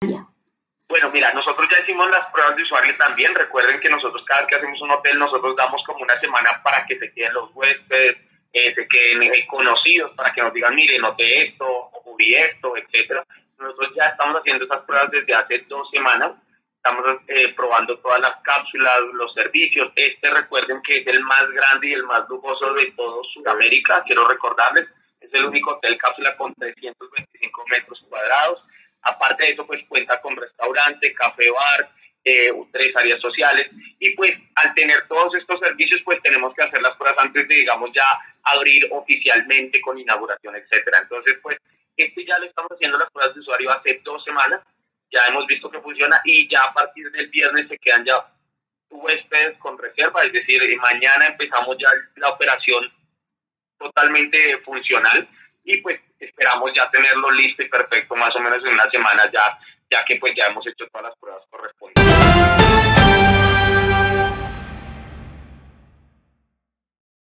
Bueno, mira, nosotros ya hicimos las pruebas de usuario también. Recuerden que nosotros cada vez que hacemos un hotel, nosotros damos como una semana para que se queden los huéspedes, eh, se queden eh, conocidos, para que nos digan, mire, noté esto, o vi esto, etcétera. Nosotros ya estamos haciendo esas pruebas desde hace dos semanas. Estamos eh, probando todas las cápsulas, los servicios. Este, recuerden que es el más grande y el más lujoso de todo Sudamérica. Quiero recordarles, es el único hotel cápsula con 325 metros cuadrados Aparte de eso, pues cuenta con restaurante, café, bar, eh, tres áreas sociales. Y pues al tener todos estos servicios, pues tenemos que hacer las pruebas antes de, digamos, ya abrir oficialmente con inauguración, etcétera. Entonces, pues este ya lo estamos haciendo las pruebas de usuario hace dos semanas. Ya hemos visto que funciona y ya a partir del viernes se quedan ya huéspedes con reserva, es decir, mañana empezamos ya la operación totalmente funcional y pues esperamos ya tenerlo listo y perfecto más o menos en una semana ya, ya que pues ya hemos hecho todas las pruebas